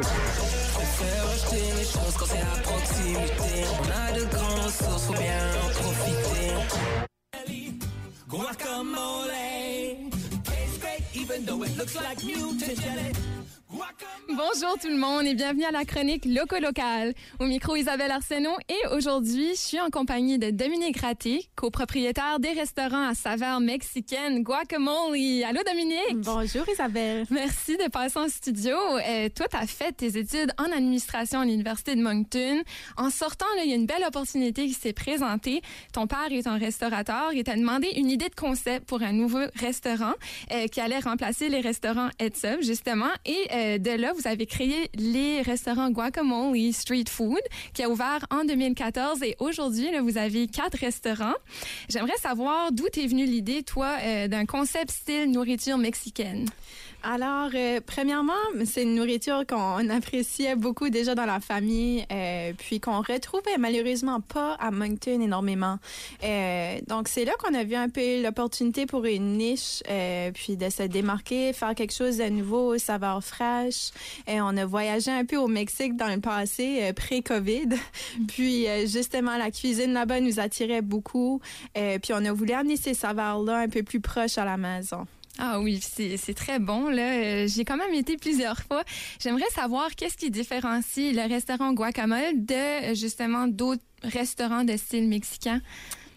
Acheter les choses quand à proximité. On a de grandes bien en profiter. Guacamole even though it looks like mutant. Bonjour tout le monde et bienvenue à la chronique Loco Local. Au micro Isabelle Arsenault et aujourd'hui, je suis en compagnie de Dominique Raté, copropriétaire des restaurants à saveur mexicaine Guacamole. Allô Dominique? Bonjour Isabelle. Merci de passer en studio. Euh, toi, tu as fait tes études en administration à l'Université de Moncton. En sortant, là, il y a une belle opportunité qui s'est présentée. Ton père est un restaurateur et t'a demandé une idée de concept pour un nouveau restaurant euh, qui allait remplacer les restaurants Edsub, justement. Et euh, de là, vous avez créé les restaurants Guacamole Street Food qui a ouvert en 2014 et aujourd'hui, vous avez quatre restaurants. J'aimerais savoir d'où t'es venue l'idée, toi, euh, d'un concept style nourriture mexicaine? Alors, euh, premièrement, c'est une nourriture qu'on appréciait beaucoup déjà dans la famille, euh, puis qu'on retrouvait malheureusement pas à Moncton énormément. Euh, donc, c'est là qu'on a vu un peu l'opportunité pour une niche, euh, puis de se démarquer, faire quelque chose de nouveau, saveur fraîche. Et on a voyagé un peu au Mexique dans le passé, euh, pré-COVID. Puis, euh, justement, la cuisine là-bas nous attirait beaucoup. Euh, puis, on a voulu amener ces saveurs-là un peu plus proches à la maison. Ah oui, c'est très bon. Là, Euh, j'ai quand même été plusieurs fois. J'aimerais savoir qu'est-ce qui différencie le restaurant Guacamole de justement d'autres restaurants de style mexicain?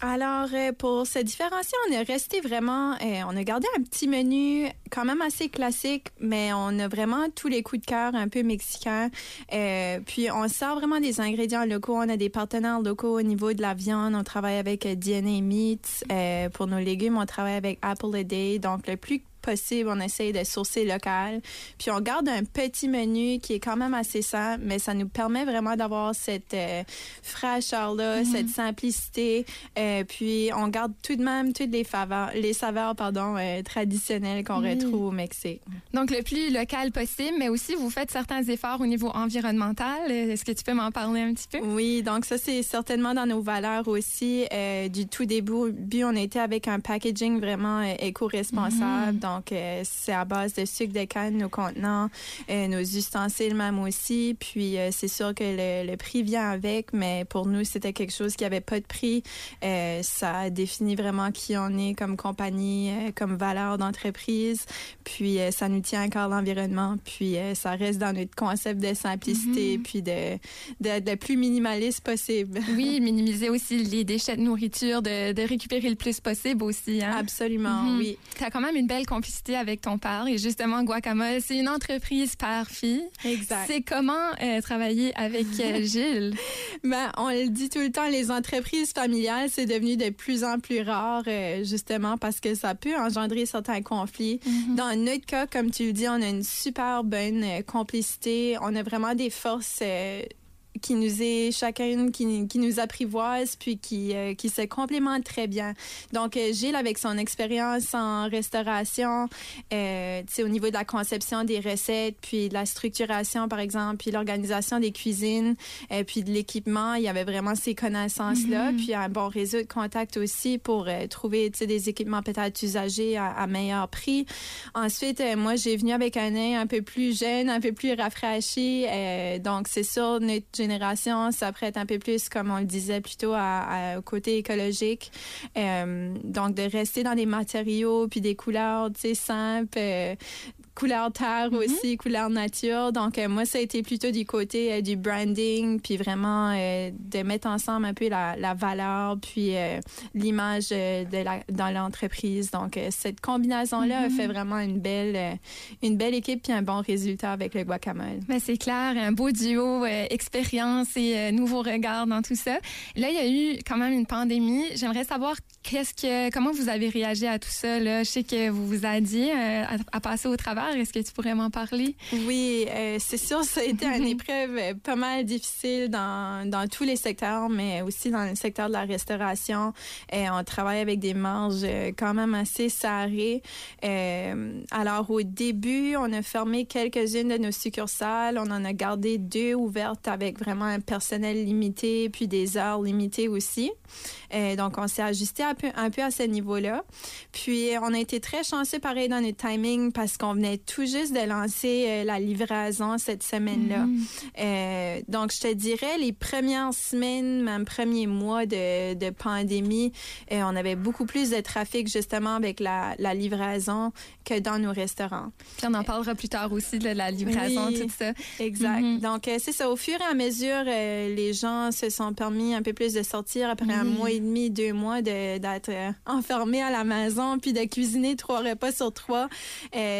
Alors, euh, pour se différencier, on est resté vraiment, euh, on a gardé un petit menu quand même assez classique, mais on a vraiment tous les coups de cœur un peu mexicains. Euh, puis, on sort vraiment des ingrédients locaux. On a des partenaires locaux au niveau de la viande. On travaille avec DNA Meats. Pour nos légumes, on travaille avec Apple a Day. Donc, le plus possible, on essaye de sourcer local. Puis on garde un petit menu qui est quand même assez simple, mais ça nous permet vraiment d'avoir cette euh, fraîcheur-là, cette simplicité. Euh, puis on garde tout de même toutes les faveurs, les saveurs pardon, euh, traditionnelles qu'on Oui. retrouve au Mexique. Donc le plus local possible, mais aussi vous faites certains efforts au niveau environnemental. Est-ce que tu peux m'en parler un petit peu? Oui, donc ça, c'est certainement dans nos valeurs aussi. Du tout début, but, on était avec un packaging vraiment éco-responsable. Donc, euh, c'est à base de sucre de canne, nos contenants, euh, nos ustensiles même aussi. Puis, euh, c'est sûr que le, le prix vient avec, mais pour nous, c'était quelque chose qui avait pas de prix. Ça définit vraiment qui on est comme compagnie, comme valeur d'entreprise. Puis, ça nous tient encore l'environnement. Puis, ça reste dans notre concept de simplicité, puis de le plus minimaliste possible. Oui, minimiser aussi les déchets de nourriture, de, de récupérer le plus possible aussi. Hein? Absolument, Mhm. oui. Tu as quand même une belle complicité avec ton père et justement Guacamole, c'est une entreprise père-fille. Exact. C'est comment euh, travailler avec euh, Gilles? Ben, on le dit tout le temps, les entreprises familiales, c'est devenu de plus en plus rare, euh, justement, parce que ça peut engendrer certains conflits. Dans notre cas, comme tu le dis, on a une super bonne euh, complicité. On a vraiment des forces qui nous est chacune qui, qui nous apprivoise puis qui euh, qui se complémente très bien. Donc euh, Gilles avec son expérience en restauration, euh, au niveau de la conception des recettes puis de la structuration par exemple puis l'organisation des cuisines euh, puis de l'équipement, il y avait vraiment ces connaissances là puis un bon réseau de contacts aussi pour euh, trouver des équipements peut-être usagés à, à meilleur prix. Ensuite moi j'ai venu avec un œil un peu plus jeune, un peu plus rafraîchi donc c'est sûr notre génération s'apprête un peu plus, comme on le disait plutôt, à, côté écologique. Euh, donc, de rester dans des matériaux puis des couleurs, tu sais, simples, euh, couleur terre aussi, couleur nature. Donc, euh, moi, ça a été plutôt du côté euh, du branding, puis vraiment euh, de mettre ensemble un peu la, la valeur, puis l'image de la, dans l'entreprise. Donc, cette combinaison-là a fait vraiment une belle, une belle équipe, puis un bon résultat avec le guacamole. Ben, c'est clair, un beau duo, expérience et nouveau regard dans tout ça. Là, il y a eu quand même une pandémie. J'aimerais savoir qu'est-ce que, comment vous avez réagi à tout ça. Là? Je sais que vous vous aidiez euh, à, passer au Est-ce que tu pourrais m'en parler? Oui, euh, c'est sûr, ça a été une épreuve euh, pas mal difficile dans, dans tous les secteurs, mais aussi dans le secteur de la restauration. Euh, on travaille avec des marges quand même assez serrées. Euh, alors, au début, on a fermé quelques-unes de nos succursales. On en a gardé deux ouvertes avec vraiment un personnel limité, puis des heures limitées aussi. Donc, on s'est ajusté un peu, un peu à ce niveau-là. Puis, on a été très chanceux, pareil, dans notre timing parce qu'on venait tout juste de lancer euh, la livraison cette semaine-là. Mhm. Euh, donc, je te dirais, les premières semaines, même premiers mois de, de pandémie, euh, on avait beaucoup plus de trafic justement avec la, la livraison que dans nos restaurants. Puis on en parlera plus tard aussi de la livraison, Oui. tout ça. Exact. Mhm. Donc, c'est ça. Au fur et à mesure, les gens se sont permis un peu plus de sortir après un mois et demi, deux mois de- d'être euh, enfermés à la maison puis de cuisiner trois repas sur trois.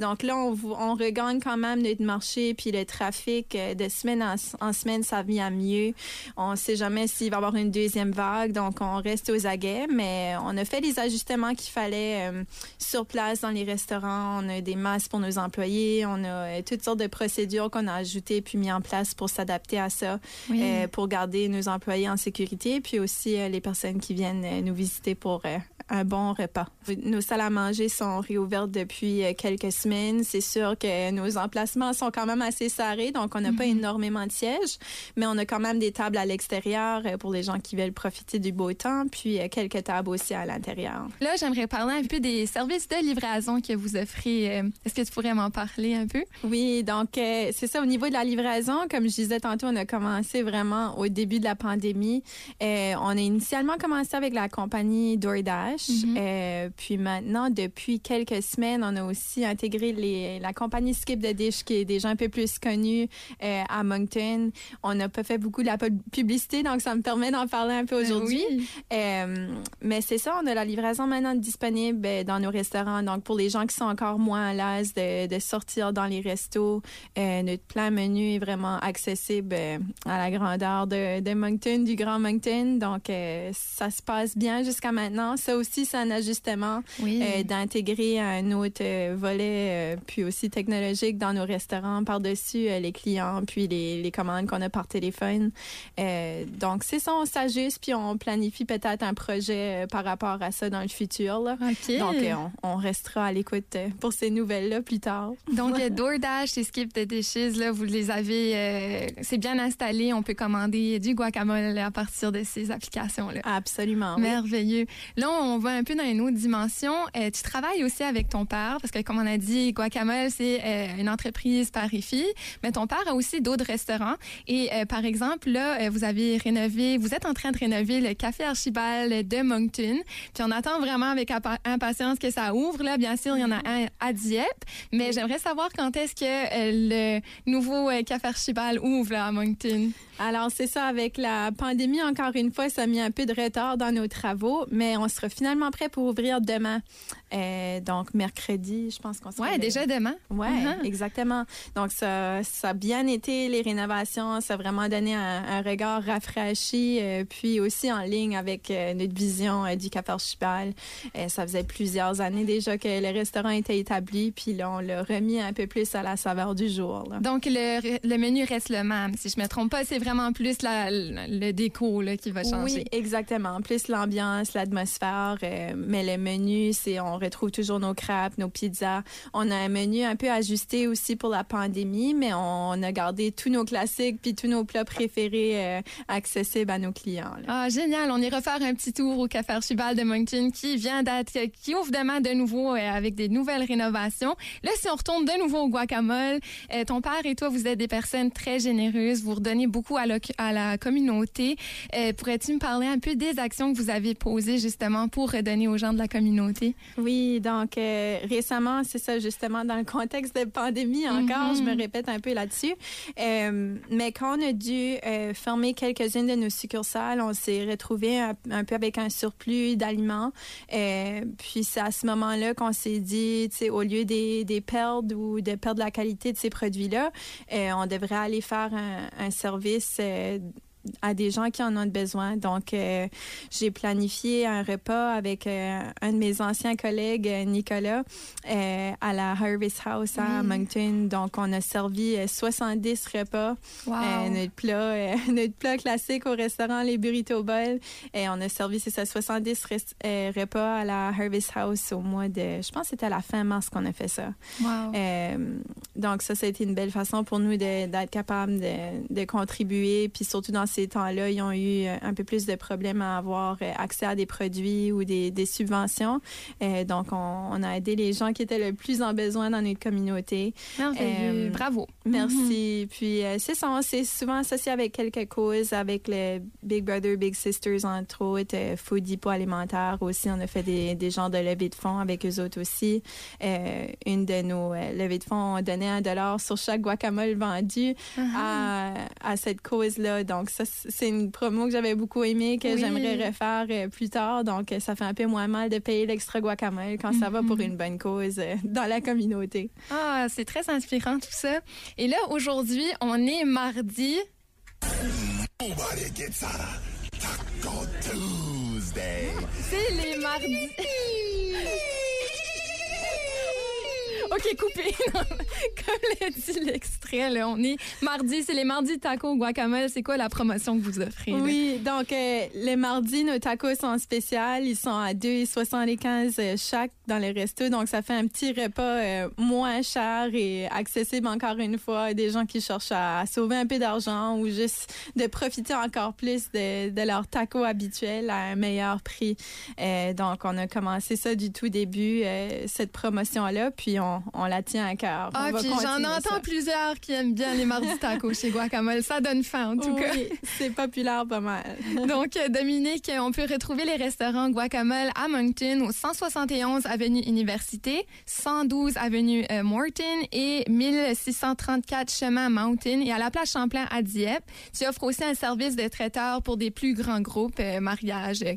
Donc là, on, regagne quand même notre marché puis le trafic euh, de semaine en, en semaine, ça vient mieux. On sait jamais s'il va y avoir une deuxième vague, donc on reste aux aguets, mais on a fait les ajustements qu'il fallait euh, sur place dans les restaurants. On a des masques pour nos employés, on a euh, toutes sortes de procédures qu'on a ajoutées puis mis en place pour s'adapter à ça, Oui. euh, pour garder nos employés en sécurité, puis aussi euh, les personnes qui viennent nous visiter pour un bon repas. Nos salles à manger sont réouvertes depuis euh, quelques semaines. C'est sûr que nos emplacements sont quand même assez serrés, donc on n'a pas énormément de sièges, mais on a quand même des tables à l'extérieur euh, pour les gens qui veulent profiter du beau temps, puis euh, quelques tables aussi à l'intérieur. Là, j'aimerais parler un peu des services de livraison que vous offrez. Est-ce que tu pourrais m'en parler un peu? Oui, donc c'est ça au niveau de la livraison. Comme je disais tantôt, on a commencé vraiment au début de la pandémie. On a initialement commencé avec la compagnie DoorDash. Mhm. Euh, puis maintenant, depuis quelques semaines, on a aussi intégré les, la compagnie Skip the Dish, qui est déjà un peu plus connue euh, à Moncton. On n'a pas fait beaucoup de la pub- publicité, donc ça me permet d'en parler un peu aujourd'hui. Oui. Euh, mais c'est ça, on a la livraison maintenant disponible dans nos restaurants. Donc, pour les gens qui sont encore moins à l'aise de, de sortir dans les restos, notre plan menu est vraiment accessible à la grandeur de, de Moncton, du Grand Moncton. Donc, ça se passe bien jusqu'à maintenant. Ça aussi, c'est un ajustement Oui. euh, d'intégrer un autre euh, volet, euh, puis aussi technologique dans nos restaurants par-dessus euh, les clients, puis les, les commandes qu'on a par téléphone. Donc, c'est ça, on s'ajuste, puis on planifie peut-être un projet par rapport à ça dans le futur. là. Donc, on, on restera à l'écoute pour ces nouvelles-là plus tard. Donc, DoorDash et Skip the Dishes, là, vous les avez, c'est bien installé. On peut commander du guacamole à partir de ces applications-là. Absolument. oui. Merveilleux. Là, on va un peu dans une autre dimension. Euh, tu travailles aussi avec ton père, parce que comme on a dit, Guacamole, c'est euh, une entreprise par mais ton père a aussi d'autres restaurants. Et euh, par exemple, là, vous avez rénové, vous êtes en train de rénover le Café Archibald de Moncton. Puis on attend vraiment avec impa- impatience que ça ouvre. Là, bien sûr, il y en a un à Dieppe, mais j'aimerais savoir quand est-ce que le nouveau Café Archibald ouvre là, à Moncton? Alors, c'est ça, avec la pandémie, encore une fois, ça a mis un peu de retard dans nos travaux, mais on sera finalement prêt pour ouvrir demain. Euh, donc, mercredi, je pense qu'on sera Ouais, déjà demain. Ouais, Mhm. exactement. Donc, ça, ça a bien été, les rénovations. Ça a vraiment donné un, un regard rafraîchi, euh, puis aussi en ligne avec euh, notre vision du Café Archipel. Ça faisait plusieurs années déjà que le restaurant était établi, puis là, on l'a remis un peu plus à la saveur du jour. là. Donc, le, le menu reste le même. Si je me trompe pas, c'est vraiment plus la- le déco là, qui va changer. Oui, exactement. Plus l'ambiance, l'atmosphère, euh, mais le menu, c'est on retrouve toujours nos crêpes, nos pizzas. On a un menu un peu ajusté aussi pour la pandémie, mais on a gardé tous nos classiques puis tous nos plats préférés euh, accessibles à nos clients. Ah, génial. On ira faire un petit tour au Café Archibald de Moncton qui vient d'être, qui ouvre demain de nouveau euh, avec des nouvelles rénovations. Là, si on retourne de nouveau au guacamole, euh, ton père et toi, vous êtes des personnes très généreuses. Vous redonnez beaucoup à, la- communauté. Euh, Pourrais-tu me parler un peu des actions que vous avez posées justement pour redonner aux gens de la communauté? Oui, donc euh, récemment, c'est ça justement dans le contexte de pandémie encore, Mhm. je me répète un peu là-dessus. Euh, mais quand on a dû euh, fermer quelques-unes de nos succursales, on s'est retrouvé un, un peu avec un surplus d'aliments. Puis c'est à ce moment-là qu'on s'est dit, tu sais, au lieu des, des perdre ou de perdre la qualité de ces produits-là, on devrait aller faire un, un service. À des gens qui en ont besoin. Donc, euh, j'ai planifié un repas avec euh, un de mes anciens collègues, euh, Nicolas, euh, à la Harvest House à Oui. Moncton. Donc, on a servi euh, 70 repas. Wow. Notre, plat, notre plat classique au restaurant, les burrito bowls. Et on a servi, c'est ça, 70 res- euh, repas à la Harvest House au mois de... Je pense que c'était à la fin mars qu'on a fait ça. Wow. Euh, donc ça, ça a été une belle façon pour nous d'être capable de, de contribuer, puis surtout dans ces temps-là, ils ont eu un peu plus de problèmes à avoir accès à des produits ou des, des subventions. donc, on, on, a aidé les gens qui étaient le plus en besoin dans notre communauté. Bravo. Merci. Puis, c'est ça, on s'est souvent associé avec quelques causes, avec les Big Brother, Big Sisters, entre autres, Food Depot alimentaire aussi. On a fait des, des genres de levées de fonds avec eux autres aussi. une de nos levées de fonds, on donnait un dollar sur chaque guacamole vendu uh-huh. à, à, cette cause-là. Donc, ça, c'est une promo que j'avais beaucoup aimée, que j'aimerais refaire euh, plus tard. Donc, ça fait un peu moins mal de payer l'extra guacamole quand ça va pour mm-hmm. une bonne cause euh, dans la communauté. Ah, c'est très inspirant tout ça. Et là, aujourd'hui, on est mardi. C'est les mardis. OK, coupé. Comme l'a dit l'extrait, là, on est mardi, c'est les mardis tacos guacamole. C'est quoi la promotion que vous offrez? Oui, donc euh, les mardis, nos tacos sont spéciaux. Ils sont à 2,75 euh, chaque dans les restos. Donc, ça fait un petit repas euh, moins cher et accessible encore une fois à des gens qui cherchent à, sauver un peu d'argent ou juste de profiter encore plus de, de leur taco habituel à un meilleur prix. donc, on a commencé ça du tout début, cette promotion-là. Puis, on, on, la tient à cœur. Ah, puis j'en entends plusieurs qui aiment bien les mardis tacos chez Guacamole. Ça donne faim, en tout oui, cas. c'est populaire pas mal. Donc, Dominique, on peut retrouver les restaurants Guacamole à Moncton au 171 Avenue Université, 112 Avenue euh, Morton et 1634 Chemin Mountain et à la place Champlain à Dieppe. Tu offres aussi un service de traiteur pour des plus grands groupes, euh, mariages, euh,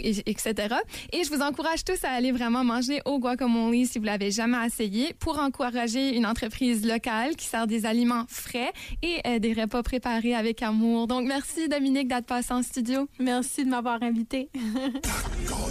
etc. Et je vous encourage tous à aller vraiment manger au guacamole si vous l'avez jamais essayé pour encourager une entreprise locale qui sert des aliments frais et euh, des repas préparés avec amour. Donc, merci Dominique d'être passé en studio. Merci de m'avoir invité.